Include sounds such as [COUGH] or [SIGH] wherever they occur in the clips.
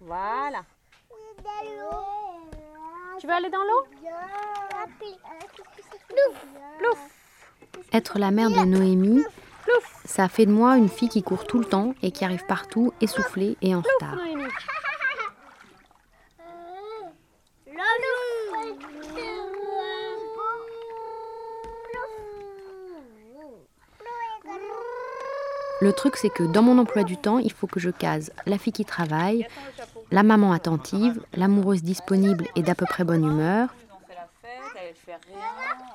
Voilà. Tu veux aller dans l'eau? Être la mère de Noémie, ça a fait de moi une fille qui court tout le temps et qui arrive partout essoufflée et en retard. Noémie. Le truc, c'est que dans mon emploi du temps, il faut que je case la fille qui travaille, la maman attentive, l'amoureuse disponible et d'à peu près bonne humeur,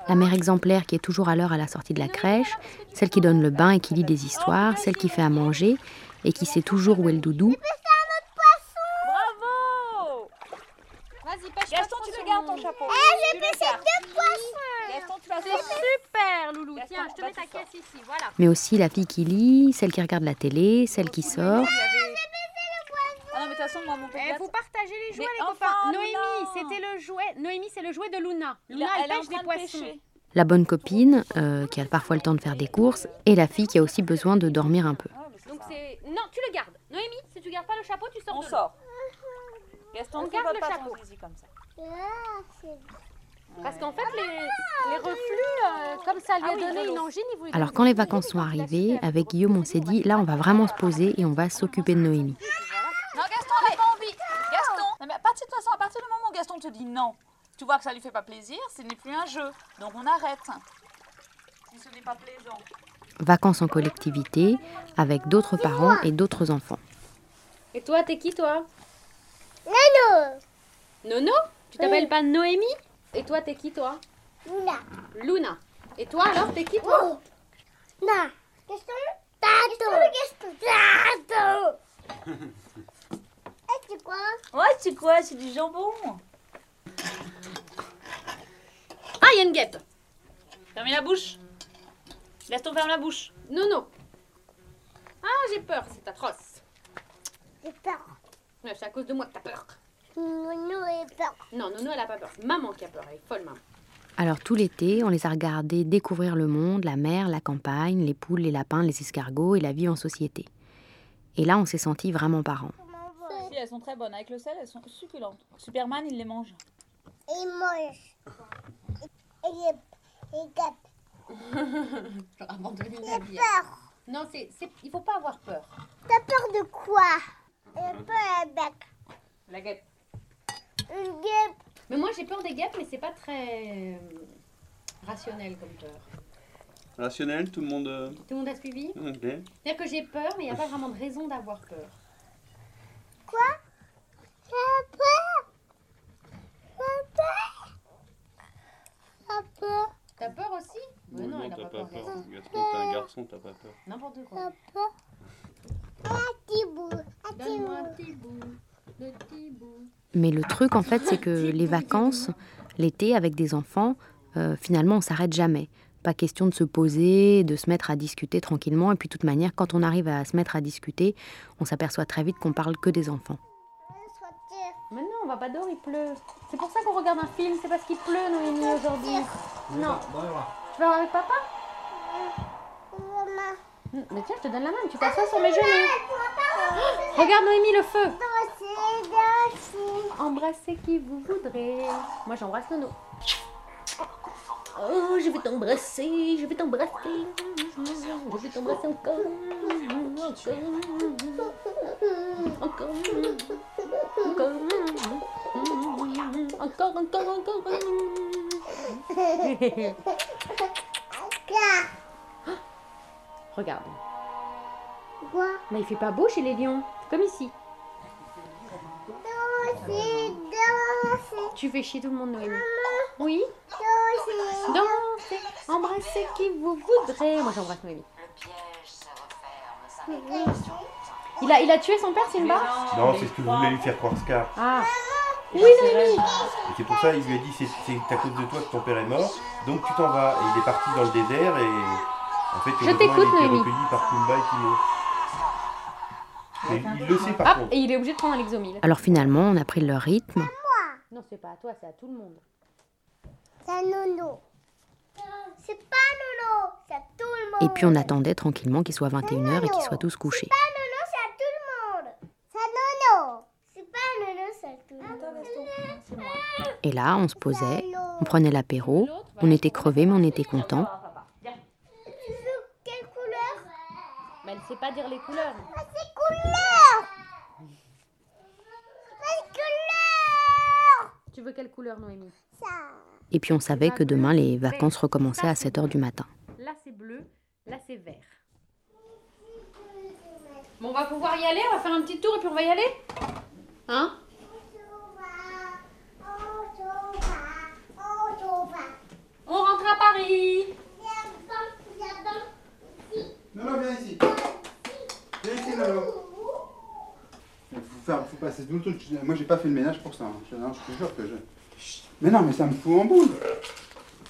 la mère exemplaire qui est toujours à l'heure à la sortie de la crèche, celle qui donne le bain et qui lit des histoires, celle qui fait à manger et qui sait toujours où est le doudou, Bravo! Vas-y, pêche Gaston, tu le gardes ton chapeau. Eh, j'ai pêché deux poissons Super, Loulou. Tiens, je te mets ta caisse ici. Voilà. mais aussi la fille qui lit, celle qui regarde la télé, celle qui sort. Ah non, mais de toute façon, moi, mon Eh, vous partagez les jouets, Mais les enfin, copains. Noémie, c'était le jouet. Noémie, c'est le jouet de Luna. Luna, elle, elle pêche des de poissons. pêcher. La bonne copine, euh, qui a parfois le temps de faire des courses, et la fille qui a aussi besoin de dormir un peu. Ah, Donc c'est. Non, tu le gardes. Noémie, si tu gardes pas le chapeau, tu sors On de sort. Gaston, On ne garde le pas chapeau. comme ça. Parce qu'en fait, les, les reflux, euh, comme ça lui Ah a donné une angine, il voulait. Alors quand les vacances sont arrivées, avec Guillaume on s'est dit, là on va vraiment se poser et on va s'occuper de Noémie. Non, Gaston, on n'a pas envie. Gaston, non, mais à partir de toute façon, à partir du moment où Gaston te dit non, tu vois que ça lui fait pas plaisir, ce n'est plus un jeu. Donc on arrête. Si ce n'est pas plaisant. Vacances en collectivité, avec d'autres parents et d'autres enfants. Et toi, t'es qui, toi? Nono. Nono? Tu t'appelles pas Noémie? Et toi, t'es qui, toi Luna. Luna. Et toi, alors, t'es qui, toi Na. Gaston. Tato. Tato. Et c'est quoi Ouais, c'est quoi C'est du jambon. Ah, il y a une guêpe. Fermez la bouche. Gaston, ferme la bouche. Nono. Ah, j'ai peur, c'est atroce. J'ai peur. Ouais, C'est à cause de moi que t'as peur. Nounou est peur. Non, Nono, elle a pas peur. Maman qui a peur, elle est folle, maman. Alors tout l'été, on les a regardés découvrir le monde, la mer, la campagne, les poules, les lapins, les escargots et la vie en société. Et là, on s'est sentis vraiment parents. Si, elles sont très bonnes. Avec le sel, elles sont succulentes. Superman, il les mange. Il mange. Il il gape. [LAUGHS] Abandonner Il a peur. Non, c'est, c'est, il faut pas avoir peur. T'as peur de quoi? Il a peur avec La guêpe. Une guêpe. Mais moi, j'ai peur des guêpes, mais c'est pas très euh, rationnel comme peur. Rationnel, tout le monde. euh, Tout le monde a suivi? Ok. C'est-à-dire que j'ai peur, mais il n'y a pas vraiment de raison d'avoir peur. Quoi? T'as peur? T'as peur? T'as peur T'as peur aussi? Mais non, non, elle a t'as pas pas peur. Gaston. T'es un garçon, t'as pas peur. N'importe quoi. T'as peur petit bout. Petit Donne-moi un bout. petit bout, le petit bout. Mais le truc, en fait, c'est que les vacances, l'été, avec des enfants, euh, finalement, on s'arrête jamais. Pas question de se poser, de se mettre à discuter tranquillement. Et puis, de toute manière, quand on arrive à se mettre à discuter, on s'aperçoit très vite qu'on parle que des enfants. Non, on va pas dehors, il pleut. C'est pour ça qu'on regarde un film, c'est parce qu'il pleut, Noémie, aujourd'hui. Non. Tu vas voir avec papa? Maman. Mm, Mais tiens, je te donne la main, tu t'assois sur mes genoux. Regarde, Noémie, le feu. Embrassez qui vous voudrez. Moi, j'embrasse Nono. Oh, je vais t'embrasser, je vais t'embrasser. Je vais t'embrasser encore. Encore. Encore. Encore. Encore, encore, encore. Regarde. Quoi? Mais il fait pas beau chez les lions. Comme ici. Danser, danser. Tu fais chier tout le monde, Noémie. Oui Danser. Dansez, embrassez qui vous voudrez. Moi, j'embrasse Noémie. Il a, il a tué son père, Simba Non, c'est ce que voulait lui faire croire Scar. Ah. Oui, Noémie. Et c'est pour ça il lui a dit c'est c'est à cause de toi que ton père est mort, donc tu t'en vas. Et il est parti dans le désert et en fait Je heureusement, t'écoute, il a été Noémie. recueilli par Pumba et Timon. Mais il le sait par Ah, contre. et il est obligé de prendre un Lexomil. Alors finalement, on a pris leur rythme. Non, c'est pas à toi, c'est à tout le monde. C'est un nono. C'est pas nono, c'est à tout le monde. Et puis on attendait tranquillement qu'il soit 21h et qu'ils soient tous couchés. C'est pas nono, c'est à tout le monde. C'est un nono. C'est pas Et là, on se posait, on prenait l'apéro, on était crevés, mais on était contents. Tu veux quelle couleur? Mais elle sait pas dire les couleurs. Ah, c'est couleur C'est couleur Tu veux quelle couleur, Noémie? Ça. Et puis on savait que demain, les vacances recommençaient à 7 heures du matin. Là, c'est bleu. Là, c'est vert. Bon, on va pouvoir y aller. On va faire un petit tour et puis on va y aller. Hein? On rentre à Paris. Non, non, viens ici. Viens ici, Lolo. Il tout le truc. Moi, j'ai pas fait le ménage pour ça. hein. Je, non, je te jure que je. Mais non, mais ça me fout en boule.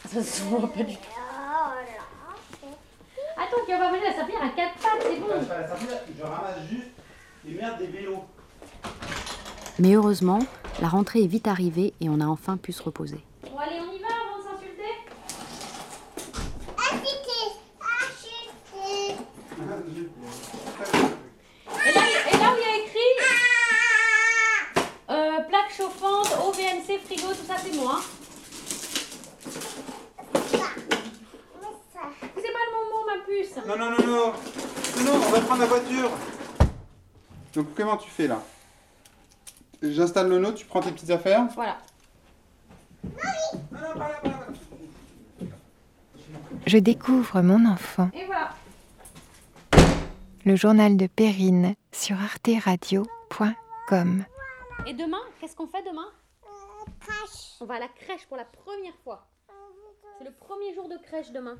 Ça se voit pas du tout. Attends, tu vas pas venir la serpillière à quatre pattes, c'est bon. Je ramasse juste les merdes des vélos. Mais heureusement, la rentrée est vite arrivée et on a enfin pu se reposer. Bon, allez, on y va avant de s'insulter. Acheter, acheter. Et là, et là où il y a écrit euh, plaque chauffante, eau, VNC, frigo, tout ça, c'est moi. C'est pas le moment, ma puce. Non, non, non, non. Non, on va prendre la voiture. Donc, comment tu fais là? J'installe le nôtre, tu prends tes petites affaires? Voilà. Je découvre mon enfant. Et voilà. Le journal de Perrine sur arteradio.com. Et demain, qu'est-ce qu'on fait demain? On va à la crèche pour la première fois. C'est le premier jour de crèche demain.